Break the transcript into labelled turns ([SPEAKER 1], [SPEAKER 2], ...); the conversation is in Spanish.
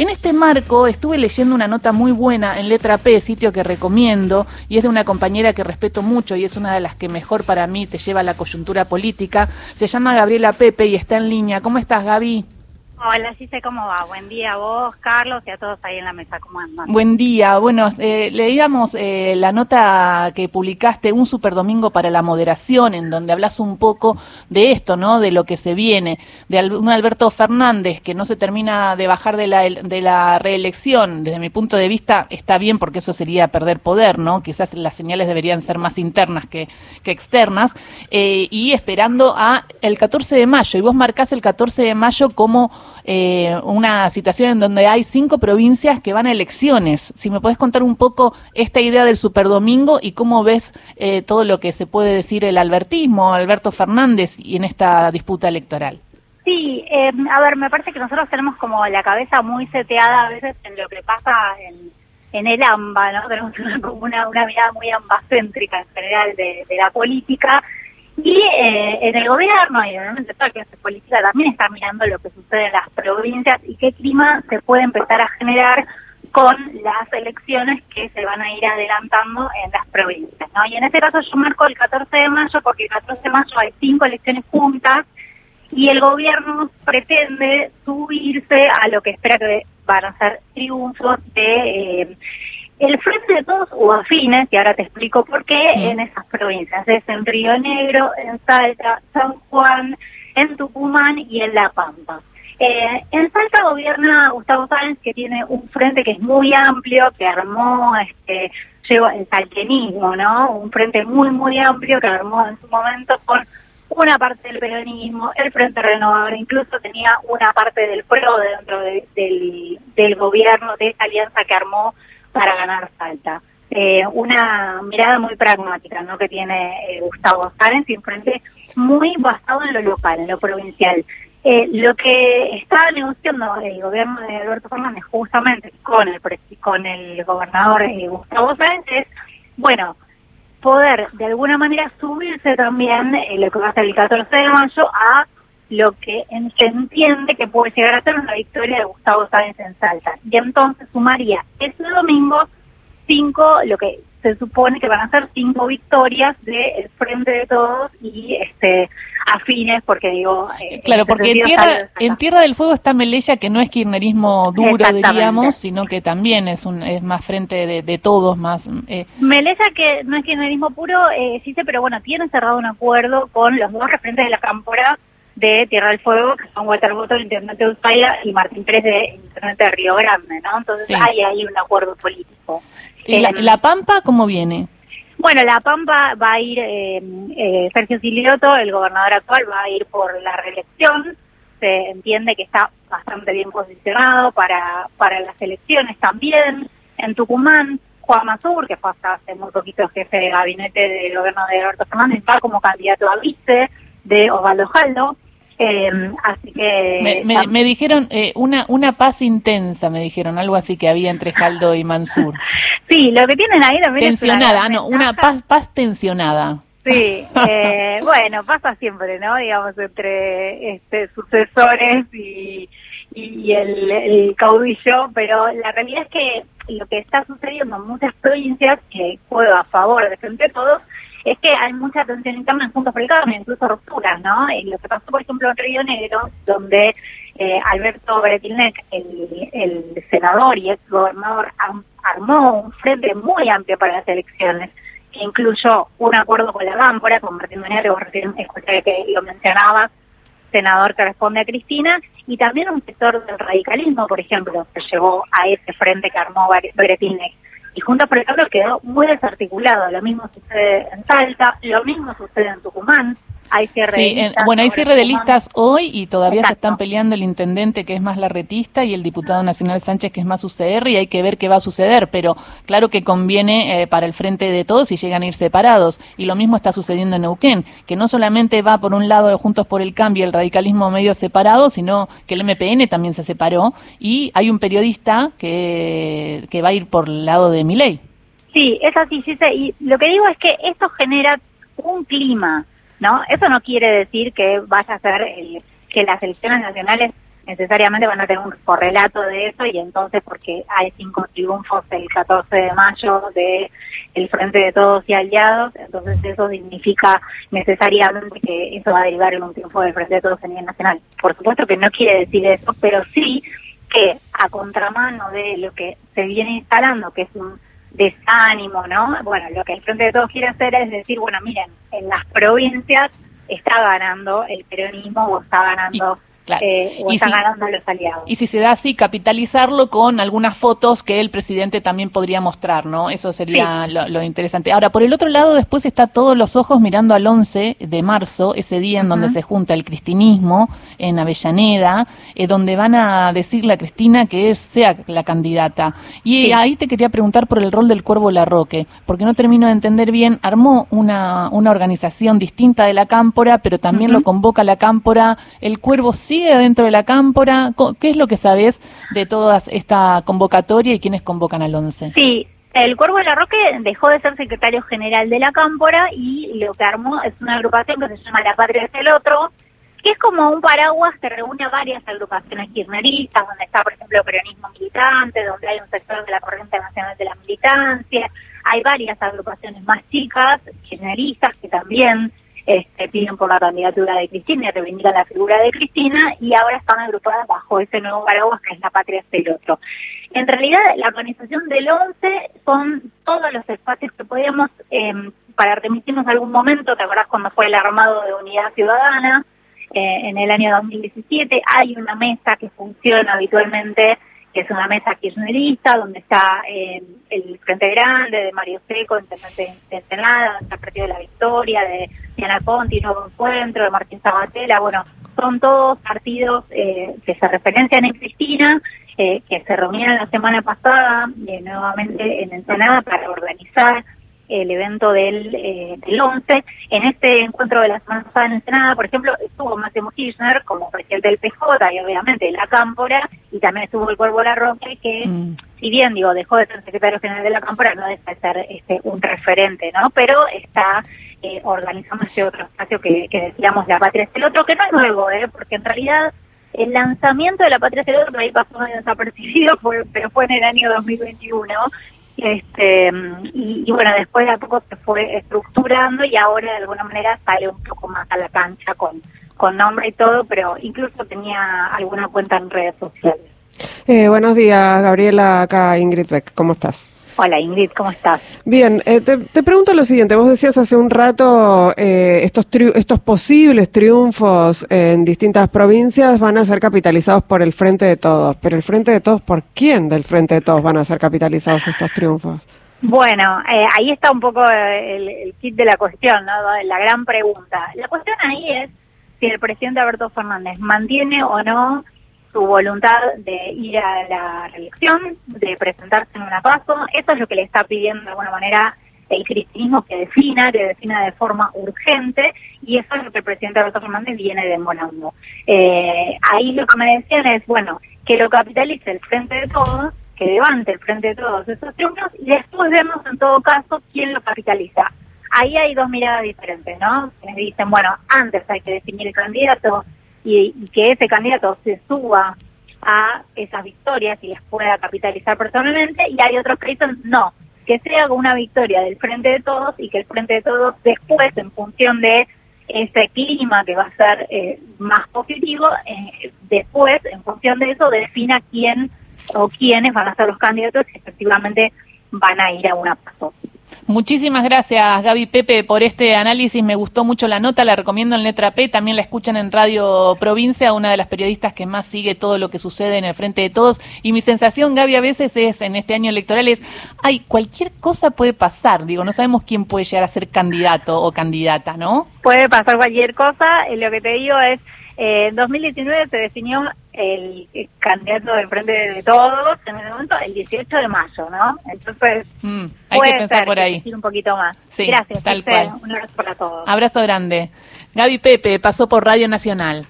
[SPEAKER 1] En este marco estuve leyendo una nota muy buena en Letra P, sitio que recomiendo, y es de una compañera que respeto mucho y es una de las que mejor para mí te lleva a la coyuntura política. Se llama Gabriela Pepe y está en línea. ¿Cómo estás, Gaby?
[SPEAKER 2] Hola, sé cómo va. Buen día a vos, Carlos, y a todos ahí en la mesa. ¿Cómo andan?
[SPEAKER 1] Buen día. Bueno, eh, leíamos eh, la nota que publicaste, Un Super Domingo para la Moderación, en donde hablas un poco de esto, ¿no? De lo que se viene, de un Alberto Fernández que no se termina de bajar de la, de la reelección. Desde mi punto de vista está bien porque eso sería perder poder, ¿no? Quizás las señales deberían ser más internas que, que externas. Eh, y esperando a el 14 de mayo. Y vos marcás el 14 de mayo como eh, una situación en donde hay cinco provincias que van a elecciones. Si me puedes contar un poco esta idea del superdomingo y cómo ves eh, todo lo que se puede decir el albertismo, Alberto Fernández, y en esta disputa electoral.
[SPEAKER 2] Sí, eh, a ver, me parece que nosotros tenemos como la cabeza muy seteada a veces en lo que pasa en, en el AMBA, ¿no? Tenemos una, una, mirada muy ambacéntrica en general de, de la política y eh, en el gobierno y obviamente toda clase política también está mirando lo que sucede en las provincias y qué clima se puede empezar a generar con las elecciones que se van a ir adelantando en las provincias. ¿no? Y en este caso yo marco el 14 de mayo porque el 14 de mayo hay cinco elecciones juntas y el gobierno pretende subirse a lo que espera que van a ser triunfos de... Eh, el Frente de Todos o afines, y ahora te explico por qué, en esas provincias. Es en Río Negro, en Salta, San Juan, en Tucumán y en La Pampa. Eh, en Salta gobierna Gustavo Sáenz, que tiene un frente que es muy amplio, que armó, este, lleva el saltenismo, ¿no? Un frente muy, muy amplio que armó en su momento con una parte del peronismo, el Frente Renovador, incluso tenía una parte del PRO dentro del, del gobierno de esa alianza que armó para ganar Salta. Eh, una mirada muy pragmática ¿no? que tiene eh, Gustavo Sáenz y un frente muy basado en lo local, en lo provincial. Eh, lo que está negociando el gobierno de Alberto Fernández justamente con el con el gobernador Gustavo Sáenz es, bueno, poder de alguna manera subirse también lo que va a ser el 14 de mayo a lo que se entiende que puede llegar a ser una victoria de Gustavo Sáenz en Salta. Y entonces sumaría ese domingo cinco, lo que se supone que van a ser cinco victorias del Frente de Todos y este afines, porque digo...
[SPEAKER 1] Eh, claro, porque en tierra, en tierra del Fuego está Melella, que no es kirchnerismo duro, diríamos, sino que también es un es más frente de, todos, más...
[SPEAKER 2] Eh. Melella, que no es kirchnerismo puro, eh, sí, pero bueno, tiene cerrado un acuerdo con los dos referentes de la Cámpora, de Tierra del Fuego, que son Walter Boto de Internet de Ushuaia y Martín Pérez de Internet de Río Grande, ¿no? Entonces hay ahí un acuerdo político.
[SPEAKER 1] ¿Y la, eh, Pampa cómo viene?
[SPEAKER 2] Bueno, La Pampa va a ir, eh, eh, Sergio Silioto, el gobernador actual, va a ir por la reelección. Se entiende que está bastante bien posicionado para, para las elecciones también. En Tucumán, Juan Mazur, que fue hasta hace muy poquito jefe de gabinete del gobierno de Alberto Fernández, va como candidato a vice de Osvaldo Jaldo. Eh, así que...
[SPEAKER 1] Me, dijeron eh, una, una paz intensa, me dijeron, algo así que había entre Jaldo y Mansur.
[SPEAKER 2] sí, lo que tienen ahí también
[SPEAKER 1] Tensionada, es no, una paz, paz tensionada.
[SPEAKER 2] Sí, eh, bueno, pasa siempre, ¿no? Digamos, entre este, sucesores y, y el, el, caudillo, pero la realidad es que lo que está sucediendo en muchas provincias, que juega a favor de frente a todos, es que hay mucha tensión interna en Juntos por el Cambio, incluso rupturas, ¿no? Y lo que pasó, por ejemplo, en Río Negro, donde eh, Alberto Bretilnec, el, senador y ex gobernador, armó un frente muy amplio para las elecciones, que incluyó un acuerdo con la Gámpora, con Martín Manero, que lo mencionaba, senador que responde a Cristina, y también un sector del radicalismo, por ejemplo, que llevó a ese frente que armó Bretilnec y Juntos por el Cambio quedó muy desarticulado. Lo mismo sucede en Salta, lo mismo sucede en Tucumán. Hay cierre de listas.
[SPEAKER 1] bueno, hay cierre de listas hoy y todavía se están peleando el intendente que es más larretista y el diputado nacional Sánchez que es más UCR y hay que ver qué va a suceder, pero claro que conviene eh, para el frente de todos si llegan a ir separados. Y lo mismo está sucediendo en Neuquén, que no solamente va por un lado de Juntos por el Cambio el radicalismo medio separado, sino que el MPN también se separó y hay un periodista que, que va a ir por el lado de Miley.
[SPEAKER 2] Sí, es así, sí, y lo que digo es que esto genera un clima ¿no? Eso no quiere decir que vaya a ser que las elecciones nacionales necesariamente van a tener un correlato de eso y entonces porque hay cinco triunfos el 14 de mayo de el Frente de Todos y Aliados, entonces eso significa necesariamente que eso va a derivar en un triunfo del Frente de Todos a nivel nacional. Por supuesto que no quiere decir eso, pero sí que a contramano de lo que se viene instalando, que es un desánimo, ¿no? Bueno, lo que el Frente de Todos quiere hacer es decir, bueno, miren, en las provincias está ganando el peronismo o está ganando... Eh, y si, los aliados.
[SPEAKER 1] Y si se da así, capitalizarlo con algunas fotos que el presidente también podría mostrar, ¿no? Eso sería lo, interesante. Ahora, por el otro lado, después está todos los ojos mirando al 11 de marzo, ese día en donde se junta el cristinismo en Avellaneda, eh, donde van a decirle a Cristina que sea la candidata. Y ahí te quería preguntar por el rol del Cuervo Larroque, porque no termino de entender bien, armó una, una organización distinta de la Cámpora, pero también lo convoca la Cámpora, el Cuervo sí dentro de la cámpora? ¿Qué es lo que sabes de toda esta convocatoria y quiénes convocan al 11?
[SPEAKER 2] Sí, el Cuervo de la Roque dejó de ser secretario general de la cámpora y lo que armó es una agrupación que se llama La Patria es el Otro, que es como un paraguas que reúne varias agrupaciones kirchneristas, donde está, por ejemplo, peronismo militante, donde hay un sector de la Corriente Nacional de la Militancia, hay varias agrupaciones más chicas, kirchneristas, que también este, piden por la candidatura de Cristina y reivindican la figura de Cristina y ahora están agrupadas bajo ese nuevo paraguas que es la patria del otro. En realidad, la organización del 11 son todos los espacios que podíamos, em, para remitirnos algún momento, ¿te acordás cuando fue el armado de Unidad Ciudadana? Eh, en el año 2017 hay una mesa que funciona habitualmente que es una mesa kirchnerista, donde está eh, el Frente Grande de Mario Seco, intendente de Ensenada, donde está el Partido de la Victoria, de Diana Conti, Nuevo Encuentro, de Martín Sabatella, bueno, son todos partidos eh, que se referencian en Cristina, eh, que se reunieron la semana pasada nuevamente en Ensenada para organizar el evento del, eh, del 11. En este encuentro de la en Ensenada, por ejemplo, estuvo Máximo Kirchner como presidente del PJ y obviamente la Cámpora, y también estuvo el Cuervo Larroque, que mm. si bien, digo, dejó de ser secretario general de la Cámpora, no deja de ser este, un referente, ¿no? Pero está eh, organizando ese otro espacio que, que decíamos, La Patria es el otro, que no es nuevo, ¿eh? Porque en realidad el lanzamiento de La Patria es el otro, ahí pasó desapercibido, fue, pero fue en el año 2021, este, y, bueno, después de a poco se fue estructurando y ahora de alguna manera sale un poco más a la cancha con, con nombre y todo, pero incluso tenía alguna cuenta en redes sociales.
[SPEAKER 3] Eh, buenos días, Gabriela, acá Ingrid Beck, ¿cómo estás?
[SPEAKER 2] Hola Ingrid, ¿cómo estás?
[SPEAKER 3] Bien, eh, te, pregunto lo siguiente, vos decías hace un rato, eh, estos, estos posibles triunfos en distintas provincias van a ser capitalizados por el Frente de Todos, pero el Frente de Todos, ¿por quién del Frente de Todos van a ser capitalizados estos triunfos?
[SPEAKER 2] Bueno, eh, ahí está un poco el, kit de la cuestión, ¿no? la gran pregunta. La cuestión ahí es si el presidente Alberto Fernández mantiene o no su voluntad de ir a la reelección, de presentarse en una paso. Eso es lo que le está pidiendo de alguna manera el cristianismo que defina, que defina de forma urgente, y eso es lo que el presidente Alberto Fernández viene demorando. Eh, ahí lo que me decían es, bueno, que lo capitalice el frente de todos, que levante el frente de todos esos triunfos, y después vemos en todo caso quién lo capitaliza. Ahí hay dos miradas diferentes, ¿no? Quienes dicen, bueno, antes hay que definir el candidato, y, que ese candidato se suba a esas victorias y las pueda capitalizar personalmente y hay otros que dicen no, que sea una victoria del Frente de Todos y que el Frente de Todos después en función de ese clima que va a ser eh, más positivo, eh, después en función de eso defina quién o quiénes van a ser los candidatos que efectivamente van a ir a una paso.
[SPEAKER 1] Muchísimas gracias, Gaby Pepe, por este análisis. Me gustó mucho la nota, la recomiendo en Letra P. También la escuchan en Radio Provincia, una de las periodistas que más sigue todo lo que sucede en el frente de todos. Y mi sensación, Gaby, a veces es en este año electoral es, ay, cualquier cosa puede pasar. Digo, no sabemos quién puede llegar a ser candidato o candidata, ¿no?
[SPEAKER 2] Puede pasar cualquier cosa. Lo que te digo es, eh, en 2019 se definió el, candidato del Frente de Todos en ese momento el 18 de mayo, ¿no? Entonces,
[SPEAKER 1] mm, hay que pensar por ahí.
[SPEAKER 2] un poquito más.
[SPEAKER 1] Sí, Gracias, tal cual.
[SPEAKER 2] Un abrazo para todos.
[SPEAKER 1] Abrazo grande. Gaby Pepe pasó por Radio Nacional.